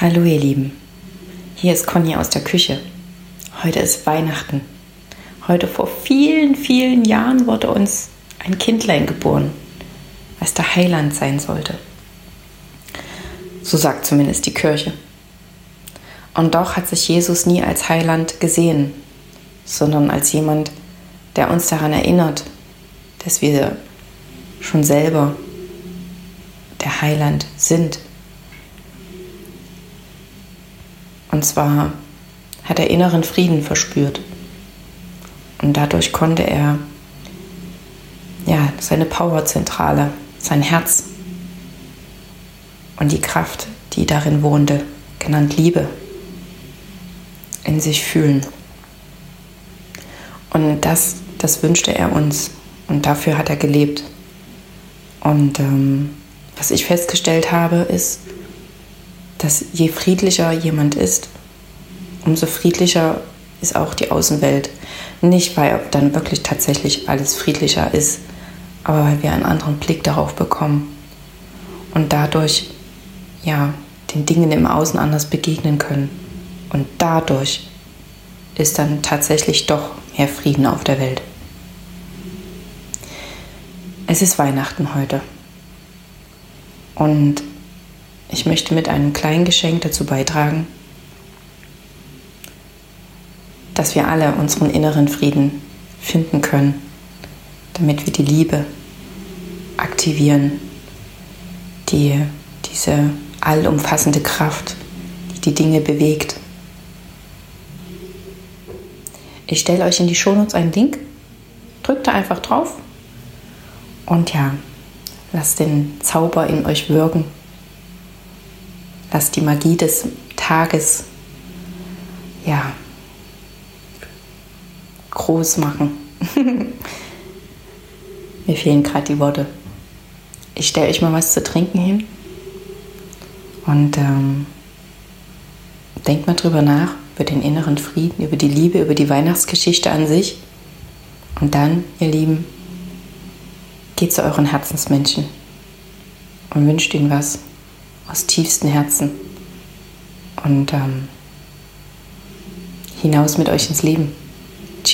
Hallo ihr Lieben, hier ist Conny aus der Küche. Heute ist Weihnachten. Heute vor vielen, vielen Jahren wurde uns ein Kindlein geboren, was der Heiland sein sollte. So sagt zumindest die Kirche. Und doch hat sich Jesus nie als Heiland gesehen, sondern als jemand, der uns daran erinnert, dass wir schon selber der Heiland sind Und zwar hat er inneren Frieden verspürt. Und dadurch konnte er ja, seine Powerzentrale, sein Herz und die Kraft, die darin wohnte, genannt Liebe, in sich fühlen. Und das, das wünschte er uns und dafür hat er gelebt. Und ähm, was ich festgestellt habe, ist, dass je friedlicher jemand ist, umso friedlicher ist auch die Außenwelt. Nicht, weil dann wirklich tatsächlich alles friedlicher ist, aber weil wir einen anderen Blick darauf bekommen und dadurch ja den Dingen im Außen anders begegnen können. Und dadurch ist dann tatsächlich doch mehr Frieden auf der Welt. Es ist Weihnachten heute. Und ich möchte mit einem kleinen Geschenk dazu beitragen, dass wir alle unseren inneren Frieden finden können, damit wir die Liebe aktivieren, die, diese allumfassende Kraft, die die Dinge bewegt. Ich stelle euch in die Shownotes einen Link, drückt da einfach drauf und ja, lasst den Zauber in euch wirken. Lass die Magie des Tages ja, groß machen. Mir fehlen gerade die Worte. Ich stelle euch mal was zu trinken hin und ähm, denkt mal drüber nach, über den inneren Frieden, über die Liebe, über die Weihnachtsgeschichte an sich. Und dann, ihr Lieben, geht zu euren Herzensmenschen und wünscht ihnen was aus tiefstem Herzen und ähm, hinaus mit euch ins Leben.